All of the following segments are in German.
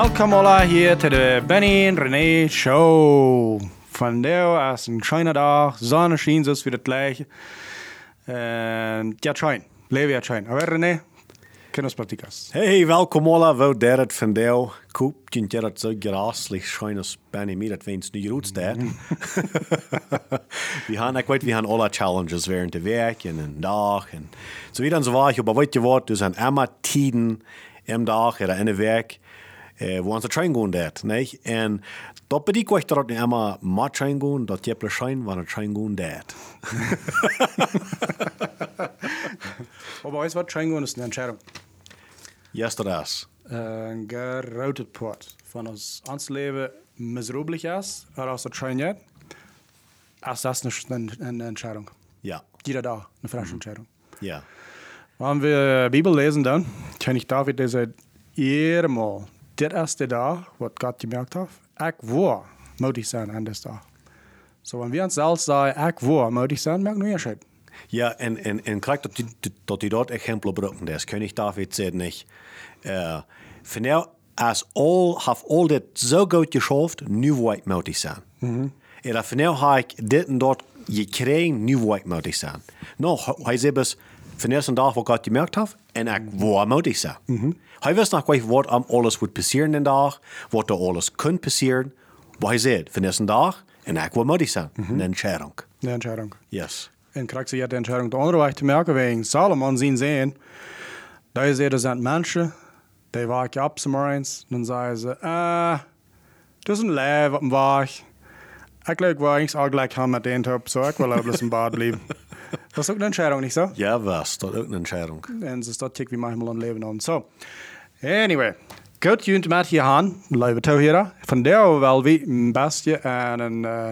Welkom alle hier til de Benny en René Show. Vandaag is een schöne dag, zon schijnt zoals weer het gleiche. En ja, schijn, leven ja schijn. Aber René, kennis practicas. Hey, welkom alle, wo der het van deel. Koop, je het zo graslich schönes Benny mir, dat wens nu roet staat. we gaan, ik weet, we gaan alle challenges während de week en een dag en zo weer en zo wat. Maar weet je wat, dus zijn immer tiden im dag oder in de week. Eh, wo ons trein gaan dat, nee? En dat betekent ik dat niet immer maar trein gaan, dat je plezier wanneer trein gaan dat. Aber weißt du was, Triangle ist eine Entscheidung. Dat is. Een geroutet Port. Van ons, ons leven miserabelig is, oder als het schijn niet, is dat een, een Entscheidung. Ja, Jeder dag eine frische Entscheidung. ja. Wenn wir Bibel lesen dann, kann ich David der sagt, mal, dit is de dag wat Gott gemerkt hat, ik wil moedig zijn aan deze dag. So, wenn wir uns selbst sagen, ik wil moedig zijn, merken wir Unterschied. Ja, en, en, en kijk dat die, dat die dat exempel gebruiken. Dat is König David zegt niet. Uh, voor nou, als al, heeft al dit zo goed geschafft, nu wil ik moedig zijn. En dat voor nou heb ik dit en dat gekregen, nu wil ik moedig zijn. Nou, hij dus, van eerst een dag wat God gemerkt heeft, en ik wil moedig zijn. Hij wist nog niet wat am alles wordt passeren in de dag, wat er alles kan passeren. Maar hij zegt, van eerst een dag, en ik wil moedig zijn. Een entscheidung. Eine Entscheidung. Yes. En krijgt ze ja de Entscheidung. De andere weg te merken, wegen Salomon zien sehen, da is er, zijn mensen, die waken op morgens, dan zeggen ze, ah, dat is een leven op een waag. Ik leuk wel eens ook gelijk gaan met de top, zo ik wil ook eens in bad blijven. Dat is ook een Entscheidung, niet zo? Ja, was, dat is ook een entscheidung. En ze staat wie manchmal een leven aan. So, anyway. Goed, je met hier aan, blijven touw hier. Van daar wel wie een bestje en een, uh,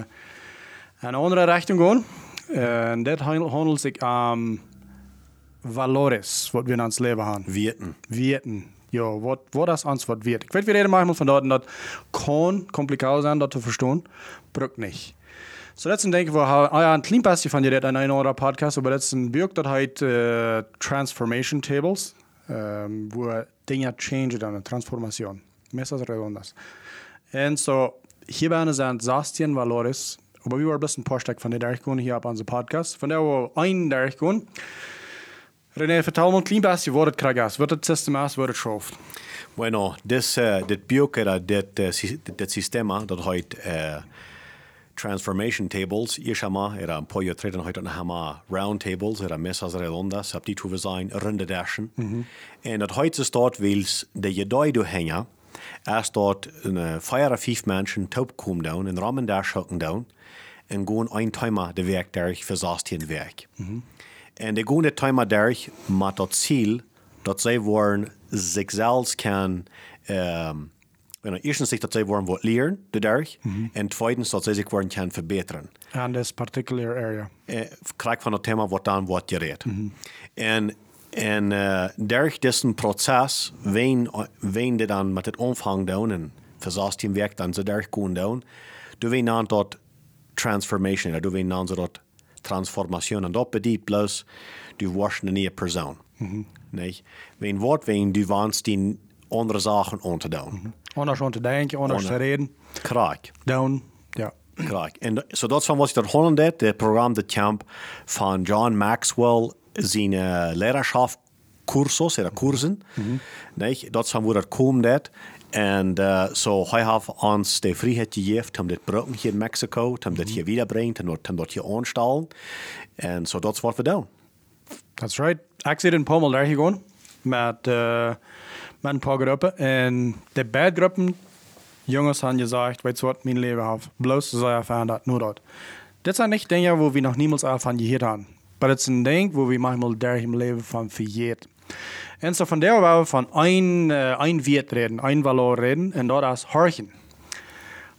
een andere richting gaan. En dit handelt zich om valores, wat we in ons leven hebben. Weten. Weten. Ja, wat, wat is ons wat wird. Ik weet, we reden manchmal van dat en dat kan complicaat zijn dat te verstaan, brukt niet. So letzten denke ich, ah ja, ein klein bisschen von dir in einer oder Podcast, aber letzten birgt das halt äh, Transformation Tables, ähm, wo Dinge change dann, Transformation. Mesas redondas. Und so, hier werden sind 16 Valores, aber wir waren ein bisschen Poststück von der Durchgehung hier auf unserem Podcast. Von der war ein Durchgehung. René, vertel ein klein was das kriegt ist. Was das System ist, was das schafft. Bueno, das, uh, das Bioke, das, das, das System, das heute uh, transformation tables, ich habe era Jahre treten heute noch einmal round tables, era mesas redondas, ab die tu sein, runde dashen. Und das heute ist dort, weil der jedoi du hängen, erst dort eine feier fünf Menschen taub kommen down, in Rahmen dash hocken down, und gehen ein Timer der Werk durch für den Werk. Und die gehen der Timer durch mit das Ziel, dass sie wollen sich selbst kann, ähm, Bueno, eerstens zich dat zij worden wat leren, de dag. En tweedens dat zij zich worden kan verbeteren. And this particular area. Eh, krijg van het thema wat dan wordt gereed. En, en uh, durch diesen proces, wen, wen die dan met het omvang doen en verzast die werk dan ze daar gaan doen, du wen dan dat transformation, du wen dan zo dat transformation. En dat betekent plus, du wordt een nieuwe persoon. Nee? Wen wordt wen, du wants die andere zaken om te doen. Anders om te denken, anders te reden. Krijg. Down, ja. Krijg. En so dat van wat ik dat horen deed, het programma de camp van John Maxwell, zijn uh, leiderschap cursus, oder kursen. Nee, dat van waar dat komt deed. En uh, so hij heeft ons de vrijheid gegeven om dit gebruiken hier in Mexico, om dit hier wiederbrengen, en om dat hier aanstellen. En so dat is wat we doen. That's right. Ik zit in Pommel daar gewoon met, uh, met een paar groepen. En de bedgroepen, jongens hebben gezegd, weet je wat, mijn leven heeft. Bloos ze ervaren dat, nur dat. Dit zijn niet dingen waar we nog niemals ervan gehört haben. Maar het is een ding waar we manchmal daar im Leben van vergeet. En so van daar waar we van een, uh, een Wert reden, een valor reden, en dat is horchen.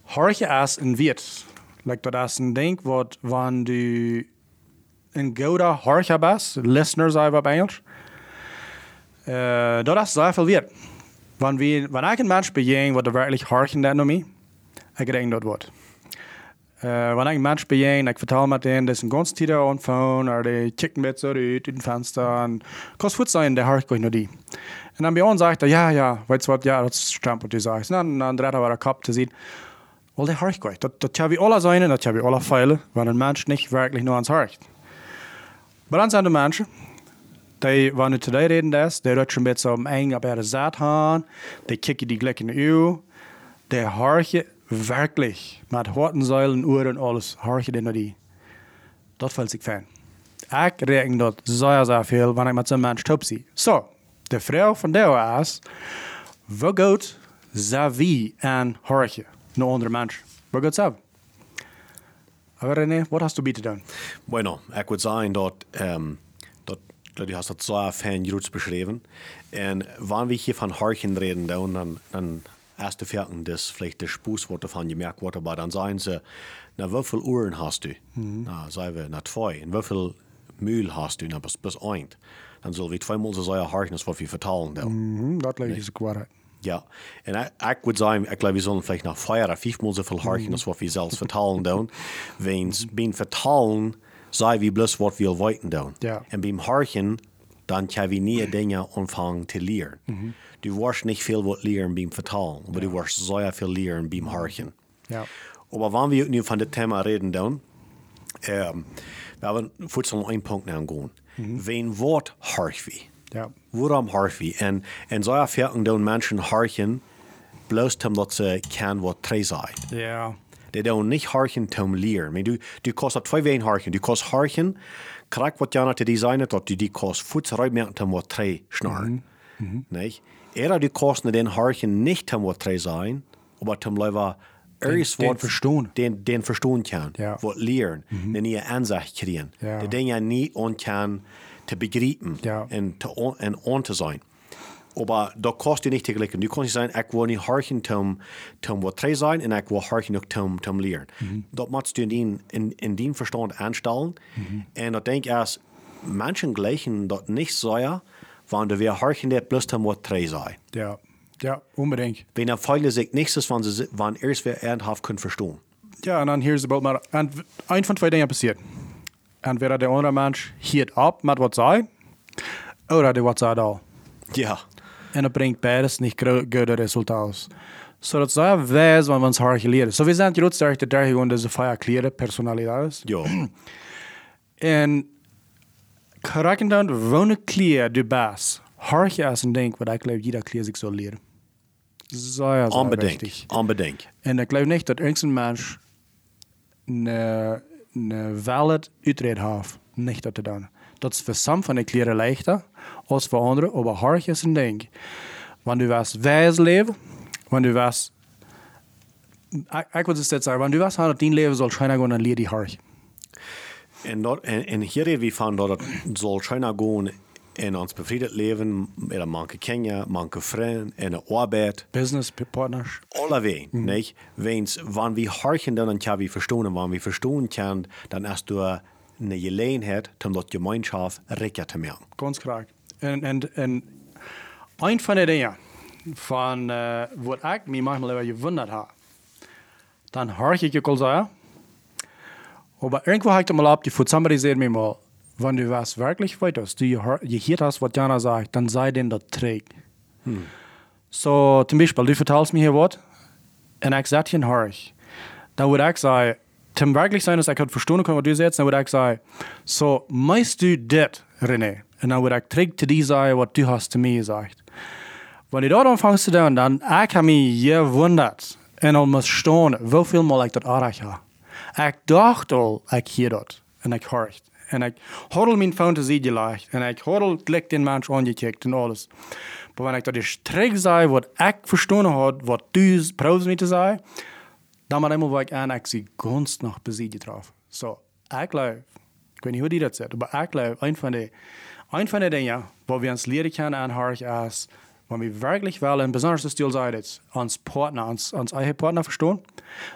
Horchen is een Wert. Like, dat is een ding wat, wanneer du een goede horcher bent, listener zijn we op Engels, uh, dat is zeer veel Wert. Wanneer, we, wanneer ik een mens begin wat er werkelijk horchen dat naar mij, ik denk dat wordt. Uh, wanneer ik een mens bijeen, ik vertel met hen, dat is een ganz aan phone, of die kijken met zo uit in het venster, en kost goed zijn, de hart ik naar die. En dan bij ons zegt hij, ja, ja, weet je wat, ja, dat is stamp wat je zegt. En dan, dan draait hij weer een kop te zien. Wel, de hart ik dat, dat hebben we alle zijn, dat hebben we alle feilen, waar een mens niet werkelijk naar ons hart. Maar dan zijn de mensen, die, wanneer today reden die rutschen een beetje om eng op de zaad gaan, die kijken die gelijk in de uw, die hartje werkelijk, met hortenzuilen, oren en alles, hartje die naar die. Dat valt ik fijn. Ik reken dat zeer, zeer veel wanneer ik met zo'n mens top zie. Zo, de vrouw van is, wat goed zou wie een hartje naar andere mensen? Wat goed zou? Aber René, wat hast du bieten doen? Bueno, ik würde sagen, um, dat, du hast das so fein gut beschrieben. Und wenn wir hier von Harchen reden, dann, dann, erste Ferken das vielleicht das Spußwort davon gemerkt wurde, aber dann sagen sie, na, wie viele Uhren hast du? Mhm. Na, sagen wir, na, zwei. Und wie viel Müll hast du? Na, bis, bis ein. Dann soll wir zweimal so sagen, Harchen, das was wir vertalen. Mhm, das lijkt je kwaad. Ja, en ik, ik würde sagen, ich glaube, wir sollen vielleicht nach vier oder fünfmal so viel harchen, als was wir selbst vertalen doen. Wens beim Vertalen sei wie bloß was wir wollten doen. Ja. Und beim Harchen, dann kann wir nie Dinge anfangen zu lernen. Mhm. Du wirst nicht viel was lernen beim Vertalen, aber du wirst sehr viel lernen beim Harchen. Ja. Aber wenn wir nu von dem Thema reden, dann, ähm, wir haben noch einen Punkt angehen. Mhm. Wen Wort harch wie? Ja. Waarom harfi? En, en zo ervaren doen mensen harchen bloos omdat ze kan wat tre zijn. Ja. Die doen niet harchen om leren. Maar du, du kost dat twee ween harchen. Du kost harchen, krijg wat jana te designen, dat du die kost voets ruimte om wat tre snaren. Nee? Era du kost ne den harchen nicht om wat tre zijn, maar om leider ergens den wat verstoen. Den, den verstoen kan. Ja. Wat leren. Den je aanzicht krijgen. Ja. Die dingen niet on kan te begrijpen Ja. on, en on te zijn. Maar dat kost je niet te gelijken. Nu kan je zeggen, ik wil niet harken om, om wat tre zijn en ik wil harken ook om, om leren. Dat moet je in, in, in die verstand aanstellen. En dat denk ik als mensen gleichen dat niet zeggen, wanneer we harken dat plus om wat tre zijn. Ja. Ja, unbedingt. Wenn er feile sich nichts wann sie wann erst wer ernsthaft können verstehen. Ja, en dan hier is het maar. En een van twee dingen passiert. Entweder der andere Mensch hiert ab mit was sei, oder der was sei da. Ja. En dat brengt beides niet gro- goede resultaten. So dat zij wijs wat we ons hard geleerd. So we zijn groot sterk dat daar gewoon deze vijf kleren personaliteit. Ja. En krijgen dan wonen kleer de baas. Hard je als een ding wat ik geloof jeder kleer zich zal leren. Zeer, zeer Unbedingt. wichtig. Unbedingt. En ik geloof niet dat irgendein mens een, een valid uitred heeft. Niet dat te doen. Dat is voor some van de kleren leichter als voor anderen, maar hard is een ding. Wanneer du was wijs leven, wanneer du was. Ik, wil het zeggen, wanneer du was aan het leven, zal schijnen gewoon een leer die hard. En, dat, en, en hier reden we van dat het zal schijnen gaan in ons bevriend leven met een manke Kenia, manke vrienden en een arbeid. Business partners. Alle ween, niet? Weens, wanneer we harken dan, dan kan we verstaan. En wanneer we verstaan kan, dan is er een gelegenheid om dat gemeenschap rijker te maken. Ganz graag. En, en, en een van de dingen van uh, wat ik me manchmal over gewundert habe, dann höre ich je sagen, aber irgendwo habe ich mal abgefunden, somebody said mir mal, wenn du was wirklich weitest, du je je hört hast, was Jana sagt, dann sei denn das trägt. So, zum Beispiel, du verteilst mir hier was, und ich sage hier höre ich. Dann würde ich sagen, zum wirklich sein, dass ich halt verstehen kann, was du sagst, dann würde ich sagen, so, meist du das, René? Und dann würde ich trägt zu dir sagen, was du hast zu mir gesagt. Wenn ich dort anfängst zu tun, dann ich habe mich gewundert en al moet staan hoeveel mal ik dat aardig heb. Ik dacht al, ik hier dat. En ik hoort. En ik had al mijn fantasie gelegd. En ik had al gelijk den mens aangekijkt en alles. Maar wanneer ik dat eens terug zei, wat ik verstaan had, wat du probeert me te zeggen, dan maar eenmaal waar ik aan, ik zie ganz nog getroffen. So, ik geloof, ik weet niet hoe die dat zegt, maar ik geloof, een van de, een van de dingen, waar we ons leren kunnen aanhouden, is, wenn wir wirklich wollen, besonders das Stil sei jetzt, ans Partner, ans, ans eigene Partner verstehen,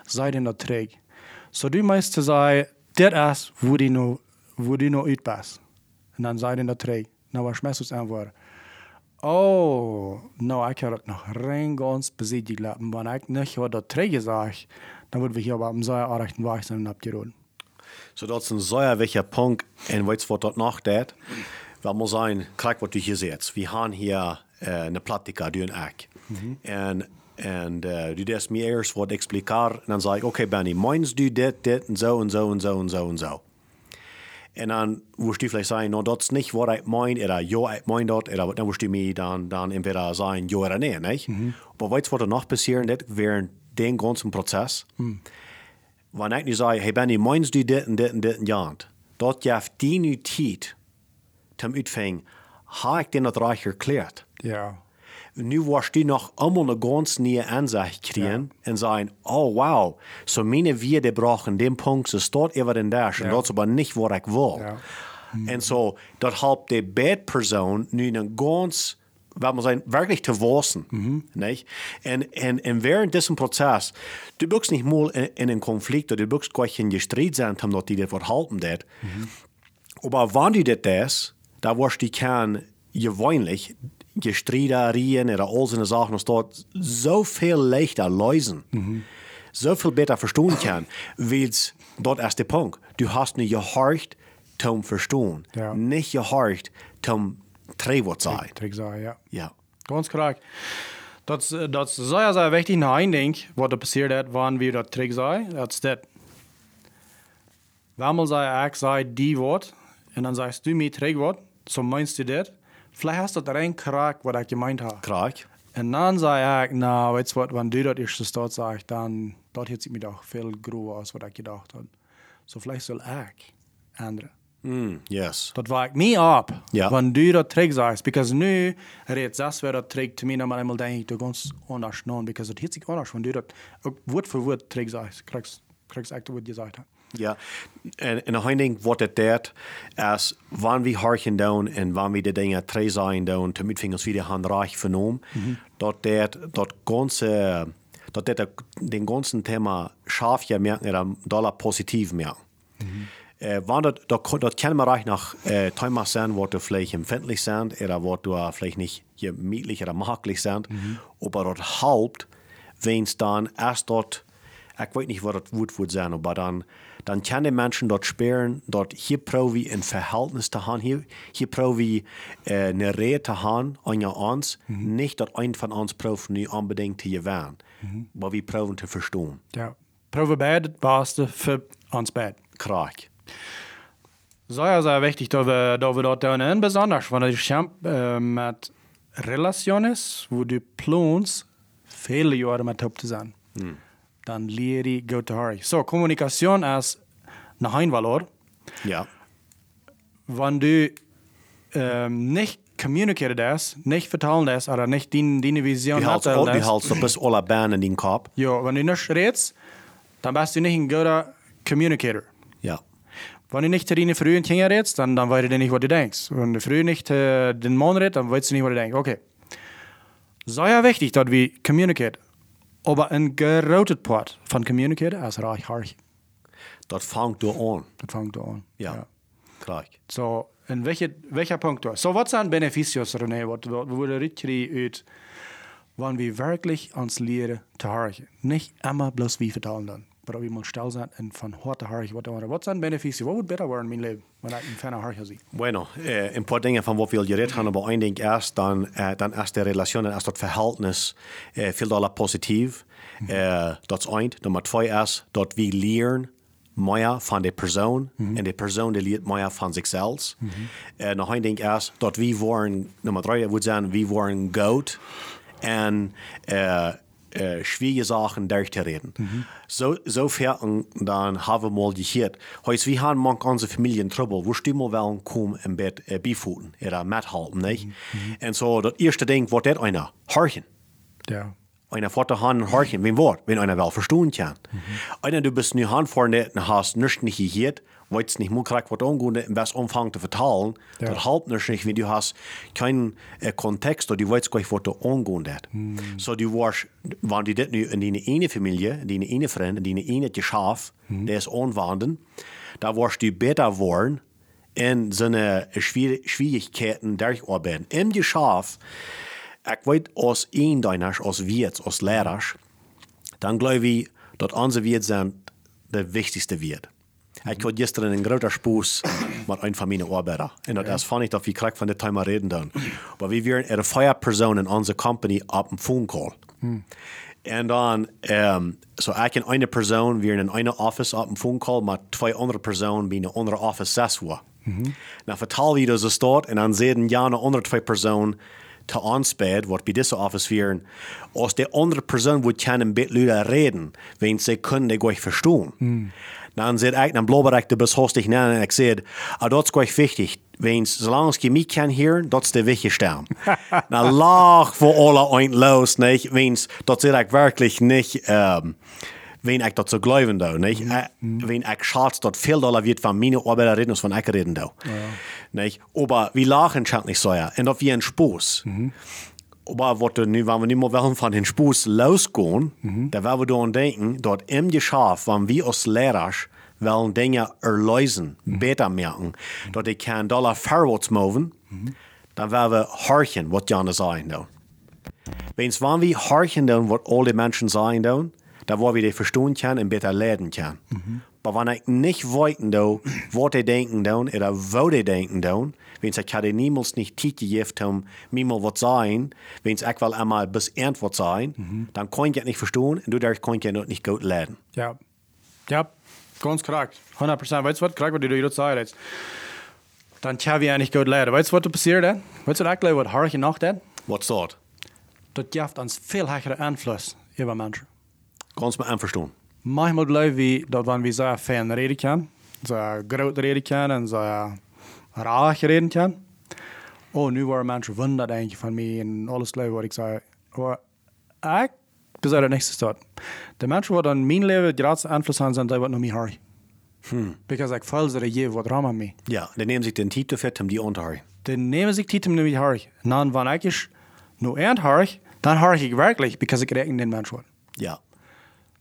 sei denn der Träg. So du meinst zu sagen, das ist, wo die noch, wo die noch uitpasst. Und dann sei denn der Träg. Na, was schmeißt du antworten? Oh, no, ich habe das noch rein ganz besiegt gelassen. Wenn ich nicht hat der Träg gesagt, dann würden wir hier aber am sehr aardigen Weg sein und abgeroden. So dat is een zeer wichtiger Punkt en weet wat dat nog deed? Wel moet zijn, kijk wat u hier ziet. We gaan hier uh, een pratica doen ook. En en uh, du des mir eerst wat expliceren en dan zeg ik, oké okay, Benny, meins du dit, dit en zo en zo en zo en zo en zo. En dan wirst du vielleicht sagen, no, das ist nicht, was ich meine, oder ja, ich meine das, oder dann wirst du mir dann, dann entweder sagen, ja oder nein, nicht? Mhm. Aber weißt was noch passiert das während den ganzen Prozess? Mhm. Wenn ich nicht sage, hey Benny, meinst du das und das und das und das? Dort gibt die nu Zeit zum Utfang, habe ich dir das reich erklärt? Ja. Nu wirst du noch einmal eine ganz neue Ansicht kriegen ja. und sagen, oh wow, so meine wir, die brauchen den Punkt, so dort über den Dash, ja. und das ist aber nicht, was ich will. Ja. Mhm. Und so, das hat die Bettperson nu einen ganz, weil man sagen, wirklich zu wissen. Mhm. Nicht? Und, und, und während diesem Prozess, du bist nicht mal in, in einen Konflikt oder du bist gleich in Streit sein, dass die das verhalten. Mhm. Aber wenn du das, da wirst du kann gewöhnlich Gestreiterien oder all so Sachen, dass dort so viel leichter lösen, mhm. so viel besser verstehen kann, weil dort ist der Punkt. Du hast nicht gehorcht zum Verstehen, Ja. nicht gehorcht zum Trägwort sein. Trick sagen, ja. Ja. Ganz korrekt. Dat, is- dat is zeer, zeer wichtig. Nou, één ding wat er passiert is, wanneer we dat terug zijn, dat is dit. Wanneer zei ik, zei die woord, en dan sagst du mir terugwoord, zo meinst du dit. Vielleicht hast du da rein kraak, wat ik gemeint habe. Krag. En dan zei ik, nou, weet je wat, wanneer du dat eerst dort sagst, dan, dat heeft zich mir doch veel grover aus, wat ik gedacht had. So vielleicht soll ik ändern. Mm, yes. Dat waakt me op. Ja. Wanneer du dat terug sagst. Because nu, reeds das wäre dat terug te dan maar eenmaal denk ik, du ganz anders non. Because het heeft zich anders, wanneer du dat ook woord voor woord terug sagst. Krijgst, krijgst echt wat je zegt. Ja, en, en een ding het deed, is wanneer we harken doen en wanneer we de dingen twee zijn doen, te we ons weer gaan reich vernomen, dat deed dat ganze, dat deed den ganzen Thema scharf ja merken, oder dollar positiv merken. Äh, wann das, das, das kann man reich nach äh, Thema sein, wo du vielleicht empfindlich sind, oder wo du vielleicht nicht gemütlich oder maglich sind, aber das Haupt, wenn es dann erst dort, ich weiß nicht, was das Wort wird sein, aber dann, dann kann die Menschen dort spüren, dort hier probe ich ein Verhältnis zu haben, hier, hier probe ich äh, eine Rede zu haben an uns, nicht, dass ein von uns probt, nicht unbedingt zu gewähren, aber wir proben zu verstehen. Ja. Probe beide het beste voor ons beiden. Krag. Sehr, sehr wichtig, dass wir, dass wir dort tun. Besonders, wenn kämpfst äh, mit Relationen, wo du planst, viele Jahre mit top zu sein. Dann zu hören. So, Kommunikation ist ein Einvalor. Ja. Wenn du ähm, nicht communicated hast, nicht vertellen hast, oder nicht deine, deine Vision hältst, mitteilen die hast, bis alle Bahnen in den Kopf. ja, wenn du nicht redest, dann bist du nicht ein guter Communicator. Ja. Wenn du nicht zu deinen frühen Kindern redest, dann, dann weißt du nicht, was du denkst. Wenn du früh nicht äh, den Mann redest, dann weißt du nicht, was du denkst. Okay. Sehr wichtig, dass wir communicate. Aber ein geroutet Part von communicate ist reich hart. Dat fängt du an. Das fängt an. Ja. Klar. So, in welche, welcher Punkt du So, was sind Beneficios, René, was du richtig uit, wenn wir wirklich ans Lehren zu hören. Nicht immer bloß wie vertellen dann. Aber wir mal still sein und von Hort zu hören, was du Was sind Beneficios? Was wird besser werden in meinem Leben, wenn ich ein Fan hören sehe? Bueno, äh, ein paar Dinge, von wo wir geredet haben, aber ein Ding erst, dann, äh, dann erst die Relation, dann erst das Verhältnis äh, viel doller positiv. Äh, das ist eins. Nummer zwei ist, dort wir lernen mehr von der Person und die Person, die lernt mehr von sich selbst. Äh, noch ein Ding ist, dort wir wollen, Nummer drei, würde sagen, wir wollen gut und äh, äh, schwierige Sachen durchzureden. So, sofern dann haben wir mal gehört, heute wir haben manchmal unsere Familien Trouble, wo stimmen wir kommen im Bett äh, beifoten oder mithalten, nicht? Und so, das erste Ding, was das einer, horchen. Ja. Einer fährt der Hand horchen, wenn Wort, wenn einer wel verstehen kann. Einer, du bist nu Hand vorne und hast nichts nicht gehört, weißt nicht, muss kriegt was angehen, im besten Umfang zu vertalen, Ja. das halbt nicht, nicht, wenn du hast keinen äh, Kontext oder du weißt gar nicht, was du angehen hat. So, du warst, wenn du das nu in deine eine Familie, in deine eine Freund, in deine eine Geschäft, der ist anwenden, da warst du besser worden, in seine Schwier Schwierigkeiten durcharbeiten. Im Geschäft, ich weiß, als een deiner, als Wirt, als Lehrer, dann glaube ich, dat onze Wiert zijn de wichtigste Wiert. Ik had gisteren een groter spoes met een van mijn arbeiders. En dat is funny dat we krijgen van de tijd maar reden dan. Maar we waren er vijf personen in onze company op een phone call. En dan, um, so ik en eine persoon, wir in eine office op een phone call, maar twee andere personen bij een andere office zes uur. Nou, vertel wie dat zo staat, en dan zeggen ja, een andere twee personen te aanspelen, wat bij deze office vieren, als de andere persoon wordt kan een beetje reden, wenn ze kunnen die gleich verstaan. Dan zit ik, dan blubber ik de beschostig na en ik zeg, ah, dat is gleich wichtig. Wenn zolang je mij kan horen, dat is de wichtigste. dan lach voor alle eind los, nicht? Wenn dat zit ik werkelijk niet, um, wenn ik dat zo geloven doe, nicht? Uh, wenn ik schatz, dat veel dollar wird van meine Arbeiter reden, als van ik reden doe. Ja. Nicht? Aber wir lachen schon nicht so, ja. Und dat wie ein Spaß. Mhm. Aber wat er nu, wenn wir nicht mehr wollen von den Spaß losgehen, mhm. da werden wir daran denken, dort im Geschäft, wenn wir als Lehrer wollen Dinge erlösen, mhm. besser merken, dass ich kann Dollar vorwärts moven, mhm. dann werden wir horchen, was Janne sagen. Da. Wenn's wenn wir horchen, was alle die Menschen sagen, dann, da wo wir die verstehen können und besser lernen können. Aber wenn ich nicht weiß, was die denken, dann, oder wo die denken, dann, wenn ich hatte niemals nicht Zeit gegeben, um mir mal was sagen, wenn ich will einmal bis Antwort sein, mhm. dann kann ich es nicht verstehen und dadurch kann ich es nicht gut lernen. Ja, ja, ganz korrekt. 100 Prozent. Weißt du was? Korrekt, was du jetzt sagst. Dann kann ich eigentlich gut lernen. Weißt du, was passiert? Weißt du eigentlich, was Harche noch dat? Was dat? Dat geeft ons veel högere Einfluss über Menschen. Ganz mal einverstehen. Manchmal glauben wir, dass wenn wir so fan reden können, so groot reden können und so raar reden können, oh, nu waren Menschen wundert eigentlich von mir und alles glauben, was ich sage. Aber ich besluit het niks te. De mensen wat aan mijn leven de grootste invloed hebben, zijn die wat nog meer hard. Hmm. Because ik voel ze je wat ram aan mij. Ja, dan nemen zich den titel vet om die on te hard. Dan nemen zich titel die hard. En dan wanneer ik nu eind hard, dan hard ik werkelijk, because ik reken den mens wat. Ja.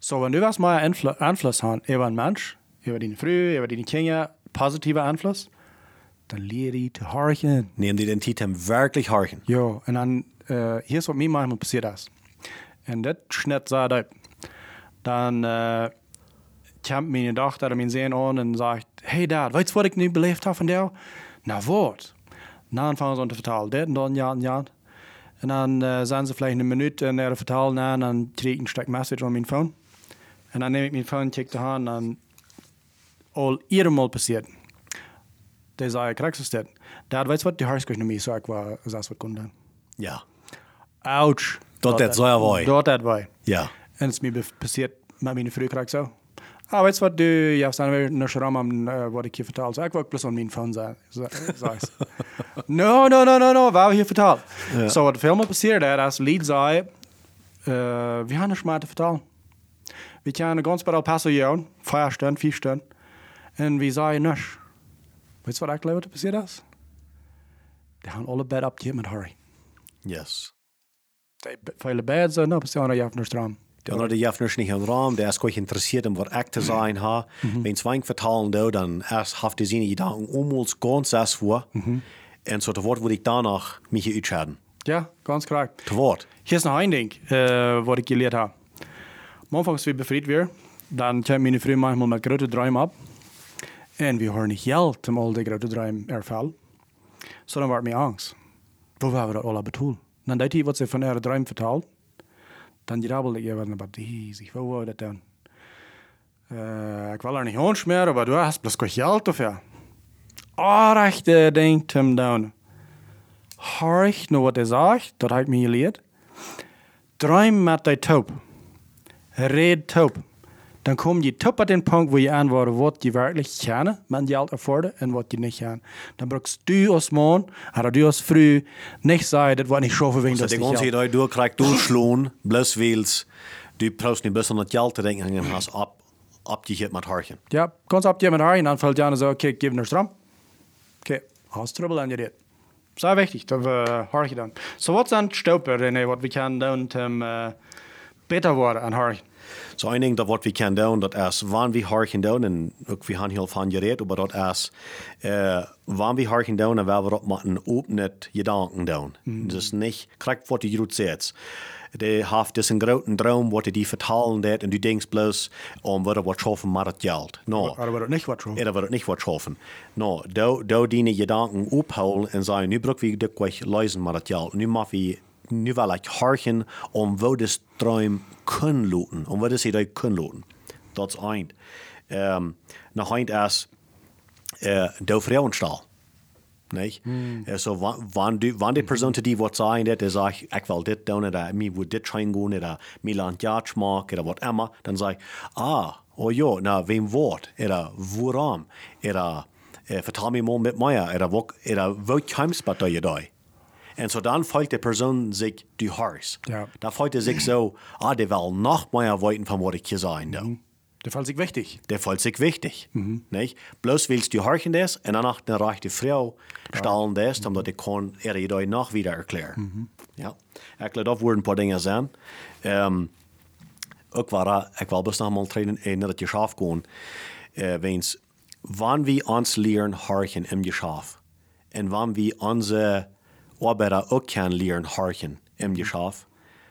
So, wenn du was mal Einfluss hast über einen Mensch, über deine Frau, über deine Kinder, positiver Einfluss, dann lehre die zu horchen. Nehmen die den Titel wirklich horchen. Ja, und dann, äh, hier ist was mir manchmal passiert ist. En dat schnitt so dat. Dan uh, komt mijn dochter en mijn zoon aan en zegt: Hey dad, weet je wat ik nu beleefd heb van jou? Nou, wat? Dan fangen ze aan te vertellen, dit en dan, ja en ja. En dan uh, zijn ze vielleicht een minuut en er vertellen en dan krijg ik een stuk message op mijn phone. En dan neem ik mijn phone, check de hand en al eenmaal passiert. Die zei, krijg je dit? Dad, weet je wat, die naar mij, zo ik was, doen. Ja. Ouch. Dat dat zo was. Dat dat was. Ja. Het is me passiert met mijn vrouw krijg zo. Ah, weet je wat, du, je hebt dan weer naar Sharam aan uh, wat ik je vertel. Zo, ik wil plus aan mijn phone zijn. no, no, no, no, no, je verteld. Zo, so, wat veel meer passiert als Lied zei, uh, we gaan niet maar Paso jouwen, vijf stunden, vier stunden. En we zeiden niks. Weet je wat ik geloof wat passiert is? Die gaan alle bed op je met hurry. Yes. Die vele bed zijn op, staan er jafner stram. Dan had de jafners niet een raam, der is gewoon geïnteresseerd om wat ik te zijn ha. Wenn es wein vertalen do, dan erst haft die seine Gedanken umholz ganz erst vor. En so te Wort würde ich danach mich entscheiden. Ja, ganz korrekt. Te Wort. Hier ist noch ein Ding, äh, was ich gelernt habe. Am Anfang, als wir befreit werden, dann kommt meine Frau manchmal mit großen Träumen ab. Und wir haben nicht Geld, um all die großen Träume erfüllen. So dann war mir Angst. Wo haben wir das alle betont? Dan deed hij wat ze van haar droom vertelt. Dan grabbelde ik even naar deze. Wo wou dat dan? Uh, ik wil er niet eens meer, maar du hast bloß kein Geld dafür. Oh, recht, uh, denkt hem dan. Hoor ik nou wat hij zegt? Dat heb ik me geleerd. Droom met die taub. Red taub. Dan kom je top op den Punkt, wo je antwoorden wat je werkelijk kan met geld erfordert en wat je niet kan. Dan brukst du als man, oder du als Frau, nicht sagen, das war nicht schaffen, wenn So das die nicht ganze Geld. Zeit durchkriegt, durchschlagen, bloß weil's du brauchst nicht besser an das Geld zu denken und hast ab, abgehört mit Harchen. Ja, ganz ab jemand rein, dann fällt Jana so, okay, gib mir Strom. Okay, hast Trouble an dir. Sehr wichtig, da uh, har je dan. Så wat zijn stoppen, René, wat we kunnen doen om uh, beter worden aan haar. Så en ding dat wat vi kan doen, dat is wanneer vi harken doen, en ook vi han heel van gereed, maar dat is uh, wanneer vi harken doen, en waar we op moeten opnet gedanken doen. Mm. Dus niet, krijg wat je doet zegt. De heeft dus een grote droom, wat die vertalen dat, en du denkst bloos om wat er wat schaffen met het geld. No. Maar wordt niet wat. Ja, dat wordt niet wat schaffen. No, do, do die gedanken ophouden en zeggen, nu bruk we dikwijls lezen met het geld. Nu mag we nu wil ik harken om wat de stroom kan loten, om wat is het kan loten. Dat is eind. Um, nog eind is uh, de vrouwenstal. Nee? Mm. So, wann die persoon die wat zeggen, dat is ik, ik wil dit doen, dat mi wil dit gaan doen, dat mi laat jaartje maken, dat wat immer, dan zeg ik, ah, oh ja, nou, wem wordt, er waarom, er uh, vertel me mal met mij, er wat, er wat komt bij je daar. En zo dan voelt de persoon zich du hars. Ja. Voelt hij zich zo, ah, die wil nog meer weten van wat ik je zei. Mhm. Der voelt zich wichtig. Der voelt zich wichtig. Mhm. Nicht? Bloß willst du horchen das und danach eine rechte Frau stellen das, mhm. damit ich kann er je noch wieder erklären. Mhm. Ja. Ik laat dat worden een paar dingen zijn. Um, ook waar ik wil best nog mal trainen in dat je schaf gaan. Uh, weens, wanneer we ons leren horchen im geschaf en wanneer we onze Arbeiter auch kan leren harken im geschaf,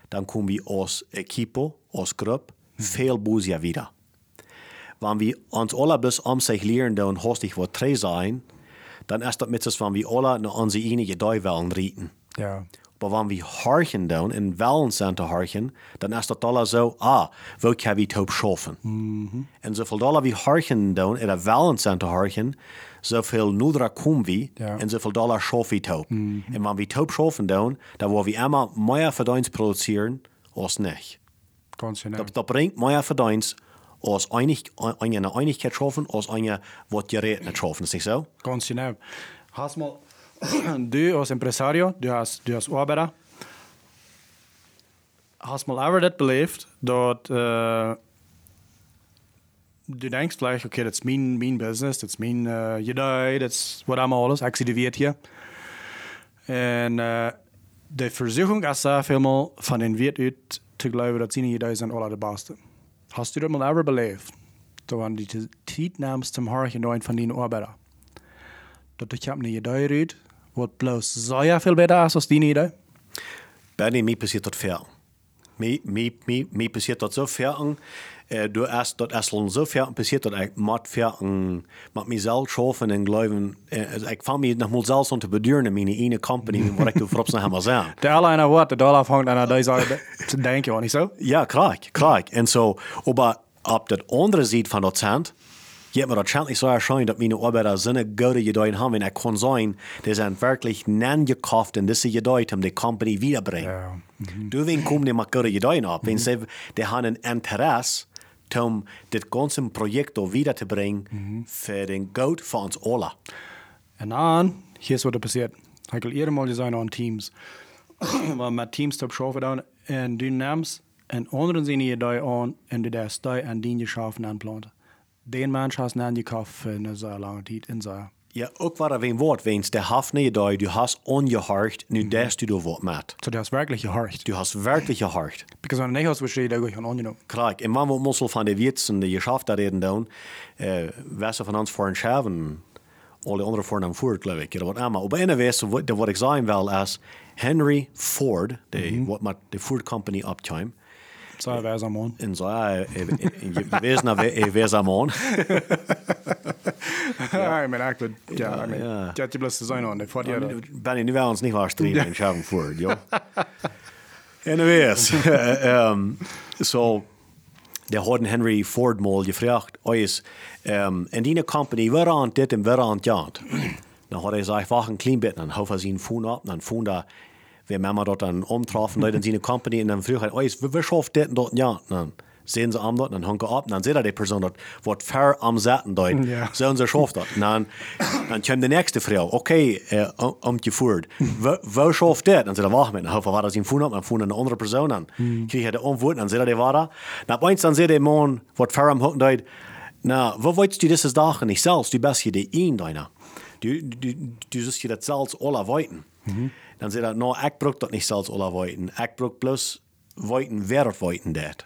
dann können wir als Equipo, als Gruppe, viel besser wieder. Wenn wir uns alle bis um sich lernen, dann hostig wat drei sein, dann ist das mit uns, wenn wir alle nach unsere einige Dei wollen rieten. Ja. Aber wenn wir harken dann, in Wellen sind zu harken, dann ist das alle so, ah, wo kann wir taub schaffen? Mhm. Und so viel alle wir harken dann, in Wellen sind zu harken, zoveel nudra kom vi Ja. en zoveel dollar schaffen wir taub. En wenn wir taub schaffen dann, dann wollen wir immer mehr Verdienst produzieren als nicht. Ganz genau. Brengt meer verdienst als einig, eine Einigkeit schaffen, als eine, was gerät nicht schaffen. Ist nicht so? Ganz genau. Hast mal, du als Impresario, du hast, du hast Arbeiter, hast mal ever dat beleefd dat uh, du denkst vielleicht, okay, das ist mein, mein Business, das ist mein uh, idee, das ist was allemaal alles, ik zie de wirt hier. En uh, de versuchung is daar veel van den Wirt uit te geloven dat zijn ideeën zijn alle de beste. Hast du dat mal ever beleefd? Da waren die tijd namens zum Horchen neun von den Arbeiter. Dat ich hab eine Idee rührt, wat bloß sehr viel besser ist als deine Idee. Bij mij passiert dat veel. Mij, mij, mij, mij passiert dat zo veel. Du erst dat is al zo veel passiert dat ik met veel met mezelf schaffen en geloven. Uh, ik van me nog mal zelfs om te beduren in mijn ene company, ik toen voorop nog helemaal zei. Der alleine Wort, der Dollar fängt an der Seite zu denken, war nicht so? Ja, klar, klar. En zo, aber op de andere zijde van dat zand, je me dat schijnlijk zo erscheint dat mijn arbeiter zo'n goede ideeën hebben. En ik kan zijn, die zijn werkelijk nan gekauft en deze ideeën om de company wiederbrengen. Ja. Du wen komen die met goede ideeën op. En ze die hebben een interesse om dit ganze project wieder te brengen voor den goud van ons allen. En dan, hier is wat er passiert. Ik wil eerder mal zijn aan Teams. Maar met Teams te schaffen en du nimmst en anderen zijn idee aan, en du der stij en die je schaffen aanplanten. Den Mensch hast du gekauft für eine sehr lange Zeit in so. Ja, ook waar er een woord wens, de heeft niet idee, du hast ongehard, nu des du er wat met. So, du hast wirklich gehorcht. Du hast wirklich gehard. Because wenn du nicht hast, verstehe ich, ich habe angenommen. Klar, en man moet mossel van de witsen, de geschäft daar reden doen, uh, wessen van ons voor een schaven, alle andere voor een voert, geloof ik. Wat allemaal. Op een wijze, wat, wat ik zeggen wil, is Henry Ford, de, wat met de Ford Company opkwam, So, wer ist am Mond? en zo, je weet naar wie is aan man. Ja, ja, I mean, ja. die hat die bloß zu sein und der fährt ja da. Ben nu wel ons niet waar strijden in schaven voert, joh. Anyways, um, so, der hat Henry Ford mal gefragt, euch, um, in die company, wer an dit en wer an dat? Dan hat er gesagt, wacht een klein beetje, dan houdt hij zijn phone op, dan phone daar, wir Mama dort dann umtrafen, Leute in seine Company, und dann früher halt, euch, wer schafft das dort, ja, dann sehen sie am dort, dann hängen ab, dann sieht er die Person dort, wird fair am Seiten dort, Ja. so sie schafft das. Und dann, dann kommt die nächste Frau, okay, äh, um, um die Furt, wer, schafft das? Dann sagt er, wach mit, dann war das sein Phone ab, dann phone eine andere Person an, kriegt er die Antwort, dann sieht er, die war da. Dann eins, dann sieht der Mann, wird fair am Hocken dort, na, wo wolltest du dieses Dachen nicht selbst, du bist hier die ein deiner. Du, du, du sollst dir das selbst alle weiten. Dan zei dat, nou, ik bruk dat niet zelfs alle weten. Ik bruk plus weten wer weten dat.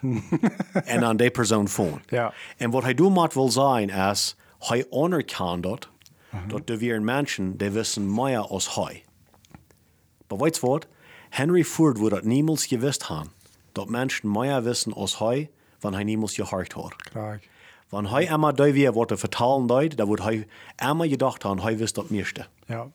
en aan die persoon phone. Ja. En wat hij doen moet wil zijn is, hij onderkant dat, dat er weer mensen die wissen meer als hij. Maar weet je wat? Henry Ford dat niemals gewist haben, dat mensen meer wissen als hij, wanneer hij niemals gehoord had. Klar. Wanneer hij eenmaal daar weer wat te vertalen deed, dan wordt hij eenmaal gedacht haben, hij wist dat meeste. Ja.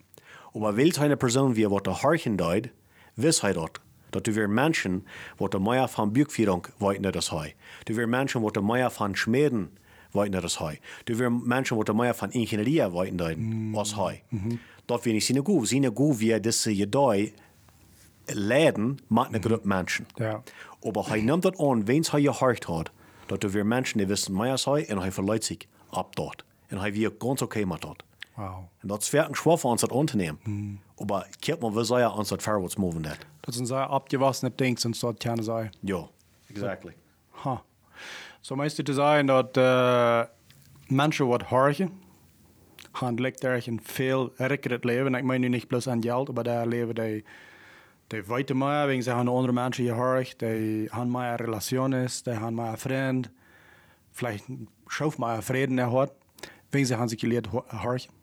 Aber weil eine Person wie wat der Harchen deut, wiss hij dat. Du weer Menschen, der Meier van Bugführung weit net as hei. Du weer Menschen, der Meier van Schmeden weit net as hei. Du weer Menschen, der Meier van Ingenierie weit deut as hei. Dat wir nicht sine go, sine go wie disse je dei Läden mat eine Gruppe Menschen. Ja. Aber hij nimmt dat an, wens hij je hart hat, dat du weer Menschen, die wissen mehr as hei, en hij verleiht sich ab dort. En hij wie ganz okay mit dort. Wow. En dat is verder schwer voor ons dat ondernemen. Maar kijk maar, we zijn ons dat verwaarts moven dat. Dat zijn sehr abgewassene Dinge, sonst dort keine sei. Ja, exactly. Ha. Så meest te zeggen dat uh, mensen wat horgen, gaan ligt er een veel rijker het leven. Ik meen nu niet plus aan geld, maar daar leven die, die weten meer, wegen ze gaan andere mensen gehoord, die hebben meer relaties, die hebben meer vriend, vielleicht schauf meer vrede erhoort, wegen ze gaan zich geleerd horgen.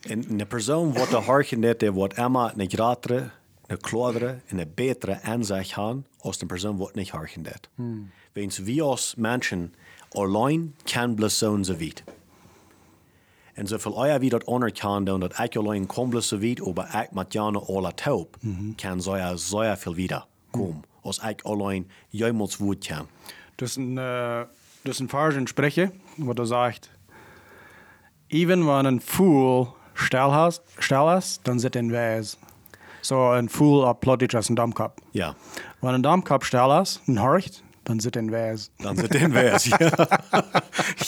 En een persoon wat de hartje net, die wordt immer een grotere, een klodere en een betere aanzicht gaan, als de persoon wat niet hartje net. Hmm. Wens wie als mensen alleen kan blessen ze wit. En zoveel eier wie dat onderkan doen, dat ik alleen kan blessen wit, aber ik met jane alle taub, kan zij zeer veel wieder komen. Als ik alleen jemals woord kan. Das ist ein, äh, das ist ein falsches Sprechen, wo du sagst, even wenn ein Fool still ist, dann sind ein Weis. So ein Fool plötzlich als ein Dammkopf. Ja. Wenn ein Dammkopf ist und horcht, dann sind ein Weis. Dan zit in wees.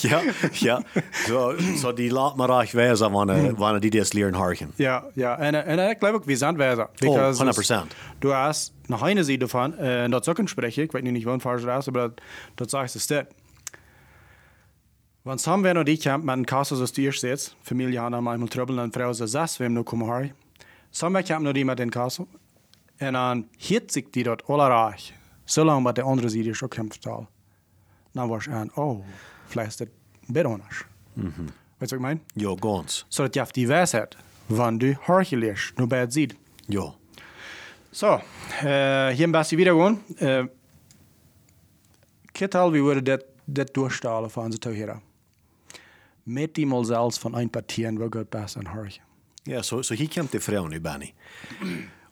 Ja, ja. ja. Zo, zo die laat maar reich wezen wanneer, wanneer die das leren harken. Ja, ja. En ik geloof ook, wir sind Weiser. Because 100%. Du hast nach einer Seite davon, und das auch ein Sprechen, ich weiß nicht, wann falsch das aber das sagst du das. Wenn Sam wenn die kommt mit einem Kasse, so du erst sitzt, Familie haben manchmal Trouble, und Frau so saß, wem noch kommen her. Sam kommt noch die mit den und dann hielt sich die dort alle reich, so lange, bis der andere Seite schon kämpft. Dann war ich an, oh, vielleicht ist das ein bisschen anders. Weißt du, was ich meine? Ja, ganz. Så att jag haft die Weisheit, wann du horchelisch, nur bei sieht. Ja. Så, äh, hier bäst wieder gehen. Äh, Kittal, wie würde das, das durchstahlen von unseren Tauhierer? Mit die mal selbst von ein Partieren, wo Gott besser an horchen. Ja, so, so hier kommt die Frau nu, Benny.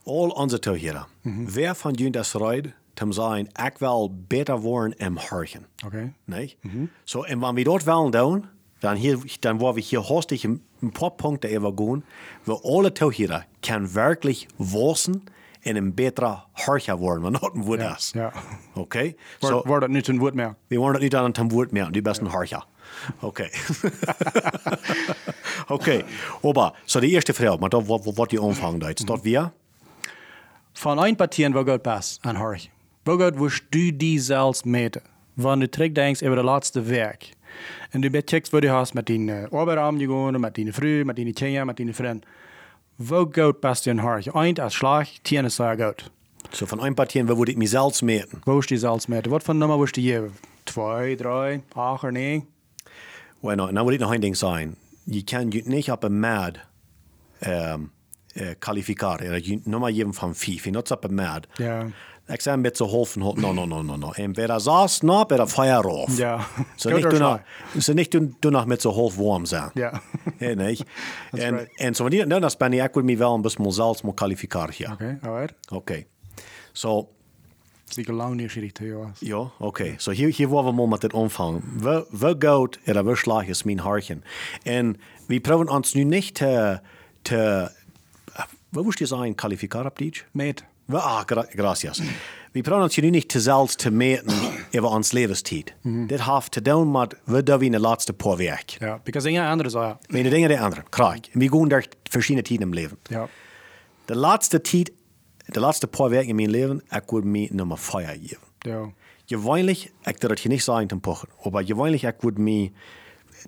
All onze toeheren. Wer van jullie dat rijdt, te zijn, ik wil beter worden im harken. Okay? Nee? So, en wanneer we dat willen doen, dan, hier, dan worden we hier hostig een paar punten even gaan, waar alle toeheren kan werkelijk wassen en een betere hartje worden, maar not een woord Ja, is. ja. Oké? Wordt So, wordt het niet een woord meer? we worden het niet aan het woord meer, die best een hartje. Oké. Oké. Aber, so die eerste vraag, maar dat wat, wat die omvang duidt. Dat wir? Von ein Partieren, wo Gott besser an horchen. Wo Gott wirst du die selbst meten? Wenn du zurückdenkst über das letzte Werk, und du becheckst, wo du hast mit deinen Oberarm gegangen, mit deinen Früh, mit deinen Kindern, mit deinen Freunden. Wo Gott besser an horchen? Ein als Schlag, tien ist sehr gut. So van een partij wil ik mezelf meten. Wo ist die Salz meten? Was für eine Nummer wirst du geben? Zwei, drei, acht oder neun? Well, nou, nou wil ik nog een ding zeggen. Je kan je niet op een mad um, uh. Je nog maar geven van vijf. Je niet op een mad. Met z'n hoofd van, no, no, no, no, no. En bij dat zaas, nou, bij dat feier auf. Ja. So nicht du noch, Schlag. so nicht du, du noch mit so hoofd warm zijn. Ja. Ja, nee. En, right. en zo wanneer, nou, dat ben ik, ik wil me wel een beetje mezelf maar kwalificeren. Ja. Okay, alright. Oké. So, Zeker lang niet richtig was. Ja, oké. So hier, hier waren we mal met het omvang. We, we goud er we slag is mijn hartje. En we proberen ons nu niet te, te wat moest je zeggen, kwalificeren op Deutsch? Meet. We, ah, gra gracias. We proberen ons nu niet te zelfs te meten over ons levenstijd. Dit heeft te doen met we doen in de laatste paar weken. Ja, because inga andere Sache. We de dingen de andere, krijg. En we gaan door verschillende tijden im leven. Ja. De laatste tijd, de laatste paar weken in mijn leven, ik wil me nummer vier geven. Ja. Gewöhnlich, ich würde hier nicht sagen zum Pochen, aber gewöhnlich, ich würde mir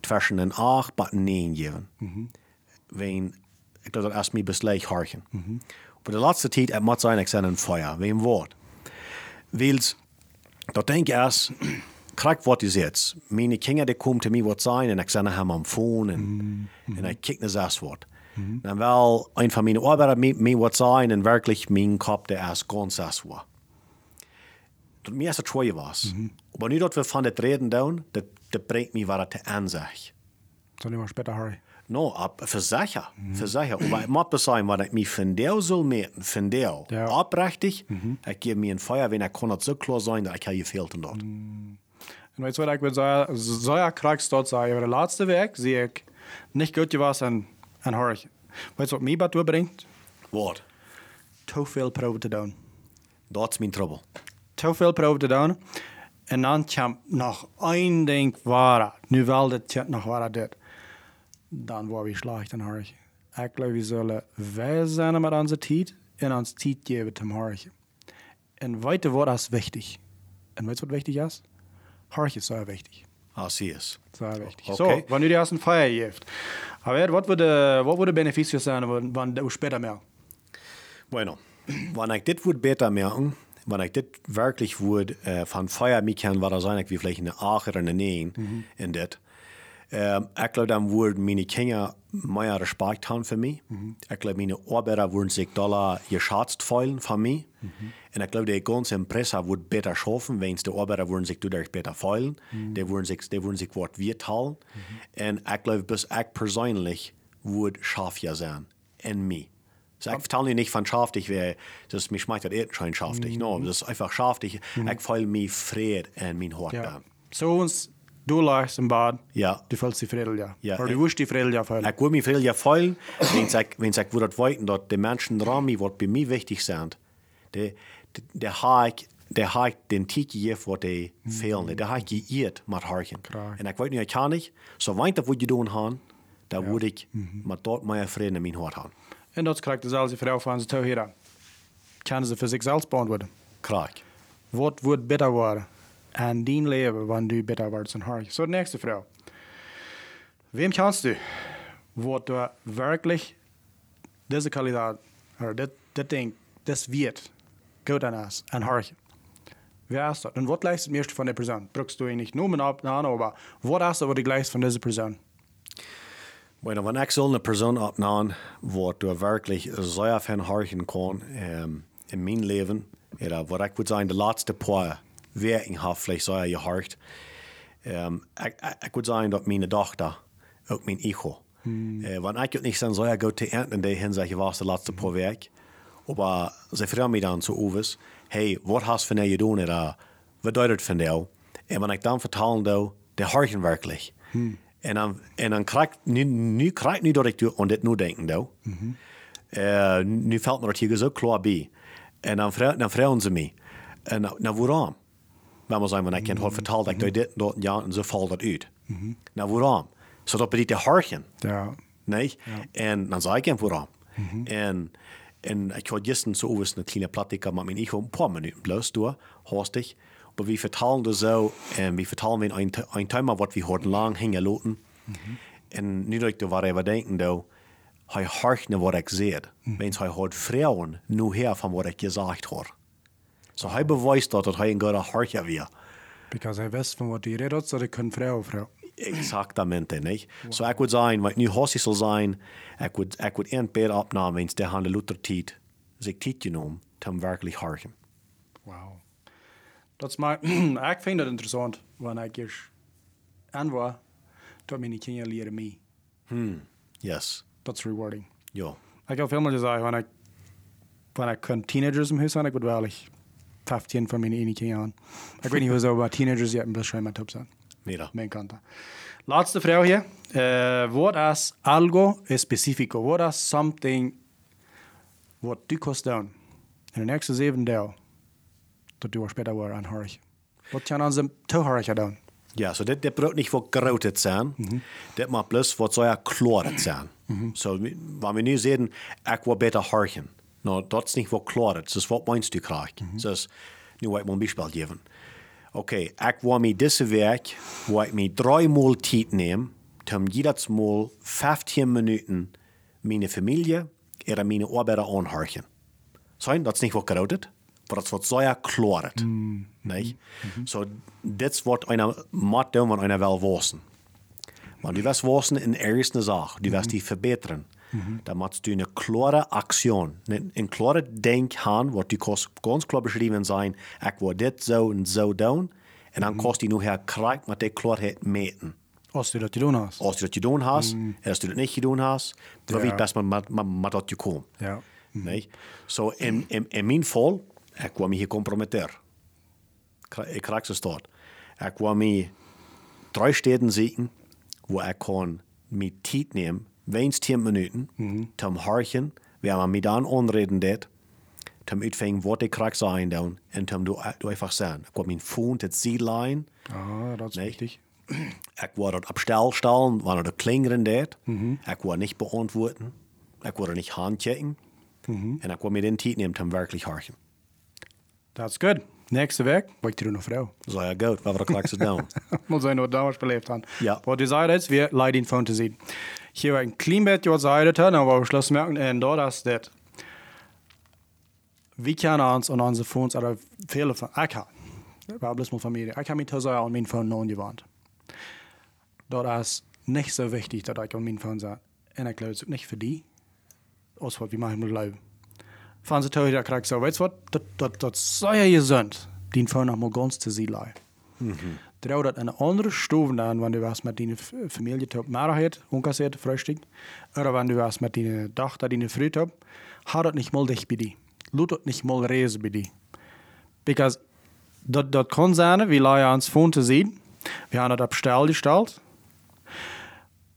zwischen ein 8 und ein 9 geben. Wenn, ich glaube, erst mir bis gleich horchen. Aber die letzte Zeit, es muss sein, ich sei ein Feuer, wem Wort. Wils, dat denk ik als, krijg wat is jetzt. Meine Kinder, die komen te mij wat zijn en ik zet hem am phone en, en ik kijk naar das wat. Dan wel een van mijn arbeiders mij, mij wat zijn en werkelijk mijn kop der erst ganz das war. Dat mir erst twee was. Aber nu dat we van het reden doen, dat, dat brengt mij wat te aanzag. Soll ich mal später Harry? No, ab, für sicher, für sicher. Aber ich muss sagen, was ich mich von der soll meten, von der, Ja. abrechtig, ich gebe mir ein Feuer, wenn er kann so klar sein, dass ich habe gefehlt dort. Und weißt du, was ich würde sagen, so ja kriegst dort sagen, aber der letzte Weg sehe ich nicht gut gewesen an Harry. Weißt du, was mich dazu bringt? Wat? Te veel proeven te doen. Dat is mijn trouble. Te veel proeven te doen. En dan komt nog één ding waar. Nu wel dat nog waar dit. Dan worden we slecht aan Harry. Ik geloof, we zullen wij zijn met onze tijd en ons tijd geven zum Harry. En weet je wat is wichtig? En weet je wat wichtig is? Harry is zo wichtig. Zie es. Sehr wichtig. Okay. So, wenn du die ersten Feier gibst. Aber was würde, was würde Beneficio sein, wenn, du später mehr? Bueno, wenn ich das würde besser merken, wenn ich das wirklich würde äh, von Feuer mich kann, war das sein, wie vielleicht eine 8 oder eine 9 in das. Ähm, ich glaube, dann würden meine Kinder mehr Respekt haben für mich. Ich glaube, meine Arbeiter würden sich Dollar geschätzt fühlen von mir. Und ich glaube, die ganze Impresse würde besser schaffen, wenn die Arbeiter würden sich dadurch besser fühlen. Die würden sich, die würden sich was wirteilen. Und ich glaube, bis ich persönlich würde schaffer sein in mir. So, ich verteile nicht von schaftig, weil das mich schmeckt das Erdenschein schaftig. No, das ist einfach schaftig. Ich fühle mich Fried in mein Hort. Ja. So uns, du lagst im Bad. ja. Du fühlst die Friedel, ja. Ja, Oder du wirst die Friedel ja fühlen. Ich würde mich ja fühlen, wenn ich, wenn ich würde weiten, dass die Menschen dran was bei mir wichtig sind, der, der, der hat der hat den Tick gegeben, was die fehlen. Der hat geirrt mit Harchen. Klar. Und ich weiß nicht, ich kann nicht, so weiter, was ich tun haben, da würde ich mit dort mehr Frieden in mein Hort haben. En dat krijgt dezelfde vrouw van ze toe hier. Kunnen ze voor zichzelf beantwoorden. Krak. Wat wordt beter worden? En dien leven wanneer du beter wordt zijn haar. Zo, de nächste vrouw. Wem kannst du, wat du wirklich deze kwaliteit, oder dit, dit ding, das wird gut an. Wer ist das? Und was leistet mir von der Person? Brauchst du ihn nicht nur ab, nein, aber was ist das, was du leistet von dieser Person? Bueno, wenn ich so eine Person abnahm, wo du wirklich sehr viel horchen kann ähm, in meinem Leben, oder wo ich würde sagen, die letzte paar Werken habe vielleicht sehr gehorcht, ähm, ich, ich, ich würde sagen, dass meine Tochter, auch mein Echo, äh, wenn ich nicht sagen, sehr gut zu ernten in der Hinsicht, was die letzte paar Werk, aber sie fragen mich dann zu Uwes, hey, was hast du von dir getan, oder was bedeutet von dir? Und wenn ich dann vertellen darf, der horchen wirklich. En dan, en dan krijg nu, nu krijg ik nu dat ik doe aan dit nu denken doe. Eh, nu valt me dat hier zo klaar bij. En dan, vrou, dan vragen ze mij, en nou, nou waarom? Laat maar zeggen, want ik heb het verteld dat ik doe dit en dat ja, en zo valt dat uit. Nou waarom? Zodat we die te harken. Ja. Nee? En dan zei ik hem waarom. En, en ik had gisteren zo over een kleine pratica met mijn ego, een paar minuten bloos door, hastig. Maar we vertalen dus zo, en we vertalen een, een, een thema wat we hadden lang hingen laten. En nu dat ik er waar even denken, dan, hij harkt naar wat ik zei. Wens hij had vrouwen nu her van wat ik gezegd had. Zo hij bewijst dat, dat hij een goede hartje weer. Because hij wist van wat hij redt, zodat ik kan vrouw vrouw. Exactamente, niet? Zo ik would zijn, wat nu hossie zal zijn, ik would, ik would een beter opnemen, wens de handen Luther tijd, zich tijd genomen, om werkelijk harken. Wauw. Dat is maar, ik vind het interessant, wanneer ik eerst aan was, dat mijn kinderen leren mee. Yes. Dat is rewarding. Ja. Ik heb veel meer gezegd, wanneer ik, wanneer ik kon teenagers im huis had, ik would wel ik 15 van mijn ene kinderen aan. Ik weet niet hoe zo, maar teenagers, die hebben best schijn met op zijn. Mira. Me encanta. Laatste vraag hier. Uh, wat is algo específico? Wat is something wat du kost doen in de nächste zeven dagen dat du später weer aan horig? Wat kan onze toe horig doen? Ja, so dit, dit braucht nicht wat geroutet sein. Dit mag bloß wat soll ja klaret sein. So, wenn wir nu sehen, ich will besser harken. No, das ist nicht wat klaret. Das ist was meinst du krieg. Das ist, nu mal ein Beispiel geben. Okay, ich will mir diese Werk, wo ich mir dreimal Zeit nehmen, um jedes Mal 15 Minuten meine Familie oder meine Arbeiter anharken. So, das ist nicht wat geroutet. Maar dat wordt zo ja kloret. Nee? So, dit wordt een mat doen, wat einer wel wissen. Maar du wirst wissen in erste Sache, du wirst die verbessern. Da machst du eine klare Aktion, ein klare Denk haben, was du ganz klar beschrieben sein, ich will das so und so tun, und dann kannst du nur herkriegen mit der Klarheit meten. Als du te doen hast. Als du das gedaan hast, als du das nicht gedaan hast, dann Ja. met, met, met dat je komt. Ja. Nee? So, in, in, in mijn geval, ik kwam me hier comprometteren. Ik krijg ze staat. Ik kwam me drie steden zitten, waar ik kon me tijd nemen, weens 10 minuten, om harken, waar man me dan onreden deed, om uitvinden wat ik krijg zijn doen, en om du, du einfach zijn. Ik kwam mijn phone het zielijn, Ah, dat is Nee. wichtig. ik word het op stel stellen, wanneer de klingeren deed. Ik word niet beantwoorden. Ik word niet handchecken. En ik word me den tijd nemen om werkelijk harken. Dat is goed. Nächste wat je doen een vrouw. Zo ja, goed, wat we krijgen ze doen. Moet zijn wat damals beleefd haben. Ja. Je zei is, wir leiden von te zien. Hier war ein wat zei het, dan wou we Schluss merken, en dat is dat. We kennen ons aan onze phones, oder viele van, ik heb, we hebben bloß mal Familie, ik heb me te zeggen aan mijn phone non gewandt. Dat is niet zo wichtig, dat ik aan mijn phone zeg. En ik geloof het ook niet voor die, als wat we maken moet geloven. Van ze toe, dat krijg ik zo, weet je wat, dat, dat, dat zou je gezond, die phone nog maar ganz te zien Trouw dat een andere stoven dan, wanneer du was met die f- familie op middag ongekasseerd frühstück, oder wanneer du was met die dochter die fruit op, had dat niet mal dicht bij die. Laat dat niet mal reizen bij die. Because dat, dat kan zijn, we laten ons phone te zien, we hebben dat op stel gesteld,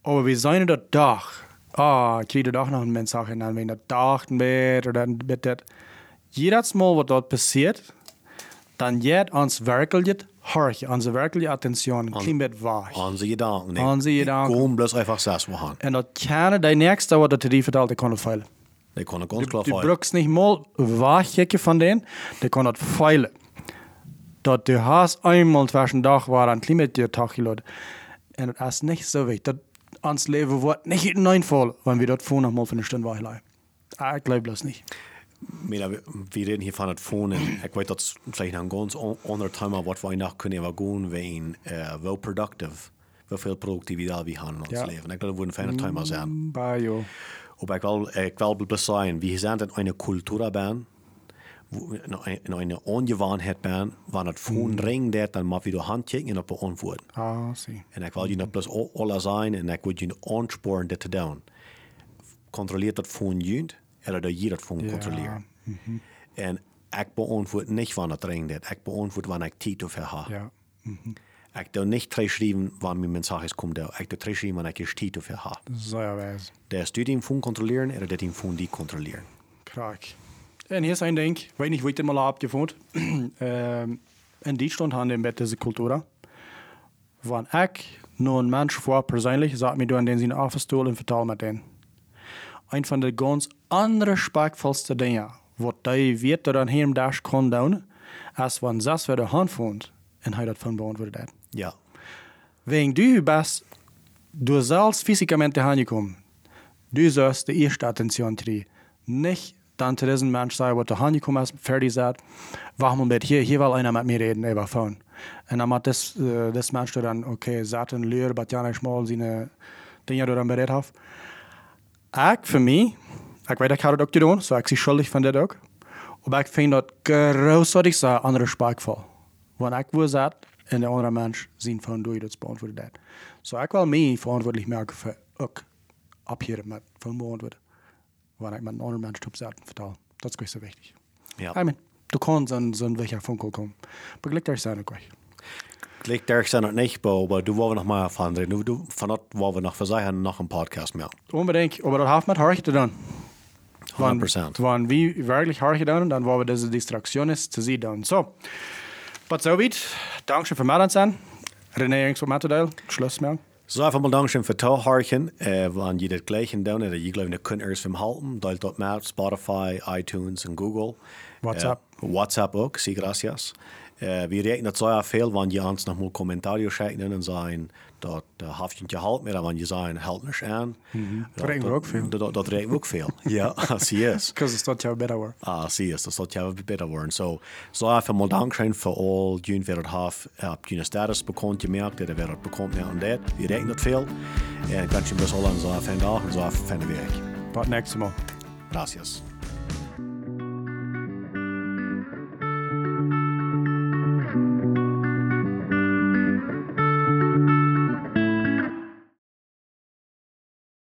aber wir zijn dat dag. Ah, ik kreeg de dag nog een mens zeggen, en dan ben dat dag een beetje, oder dan met dat. Jedes Mal, wat dat passiert, dan jet ons werkelijk hartje, onze werkelijke attention, beetje waag. Onze gedanken. Onze gedanken. Gewoon bloos einfach we gaan. En dat kan de nächste wat dat die vertelt, die kan het feilen. Die kunnen ganz klar Du feilen. brukst niet mal waagjekken van den, die kan dat feilen. Dat du hast eenmaal zwischen dag waar een klein beetje tag geloopt. En dat is niet zo wichtig. Dat ons leven wordt niet in een val, wanneer we dat voor nog mal van een stunde wagen. Ah, ik geloof dat niet. Maar we, we reden hier van het phone. En ik weet dat is vielleicht een ganz on- ander thema wat wij nog kunnen we gaan ween, uh, wel productive, hoeveel productiviteit we hebben in ons Ja. leven. Ik denk dat het een fijne thema zijn. Bij jou. Aber ich will, ich will bloß sagen, wir sind in einer Kulturbahn, wo- in ein- in einer Angewohnheit bin, wenn es von ring dat, dann mag wieder handchecken und beantworten. Ah, zie. En ik wil je nog plus al- alle zijn en ik wil je aansporen dit te doen. Controleert dat van je, en dat je dat van Ja. controleert. En beantwoord niet wanneer het ring dat. Ik beantwoord wanneer ik tijd of heb. Ja. Ik doe niet terugschrijven wanneer mijn mensages komt. Ik doe terugschrijven wanneer ik tijd of heb. Zo ja, wijs. Der ist die von kontrollieren oder die von die kontrollieren. Krak. En hier is een ding, hoe ik dit mal abgevoerd. um, in Duitsland haben wir deze cultuur. Wanneer ik nur een mens voor persoonlijk, zat me door in zijn afstoel en vertel met den. Een van de ganz andere spakvolste dingen, wat hij weet dat aan hem daar doen, als wanneer zes weer de hand vond en hij dat van beantwoordt. dat. Ja. Wegen du bist, du sollst physikament heimgekommen. Du sollst die erste Attention kriegen. Nicht dann zu diesem Mensch sagen, was du heimgekommen ist, fertig sagt, wacht mal mit, hier, hier will einer mit mir reden über Phone. Und dann macht das, äh, das Mensch dann, okay, sagt ein Lehrer, aber ja nicht mal seine Dinge die dann berät hat. Ich für mich, ich ich habe das auch getan, so ich bin schuldig von der auch. Aber ich finde das großartig so andere Sprachvoll. Wenn ich wo sagt, en de andere mens zien van doe je dat beantwoorden dat. So ik wil mij verantwoordelijk maken voor ook abheren met van beantwoorden. Wanneer ik met een andere mens op zet en vertel. Dat is gewoon zo wichtig. Ja. I mean, du kan zo'n zo'n weg van komen. Maar gelijk daar zijn ook weg. Klik daar zijn het niet, aber du wollen noch mal erfahren. Du, du, von dort wollen wir noch verzeichnen, noch einen Podcast mehr. Unbedingt, aber dat heeft met hard gedaan. 100%. Wanneer we werkelijk hard gedaan, dan wollen we deze distracties te zien doen. So, wat zo weit. Dank voor mij zijn. René, irgendwas wat met te delen? Schluss mehr. So einfach mal Dankeschön für Tauharchen. Äh, wenn ihr das gleiche tun, oder ihr glaubt, ihr könnt erst vom halten, teilt dort mehr, Spotify, iTunes und Google. WhatsApp. WhatsApp ook, sí gracias. Uh, vi räknar så fel wann je ans nog moet commentaar schijnen en zijn dat uh, haftje halt meer wann je zijn helpt me aan. Dat rekenen we ook veel. Dat, dat rekenen we ook veel. ja, zie is. Because het staat jou beter worden. Ah, zie is, dat staat jou beter worden. So, so even mal dank zijn voor al jun weer het half op jun status bekend gemerkt, dat er weer het bekend meer aan dat. Vi rekenen het veel. En ik wens je best wel aan zo even dag en zo even week. Tot nächstes Mal. Gracias.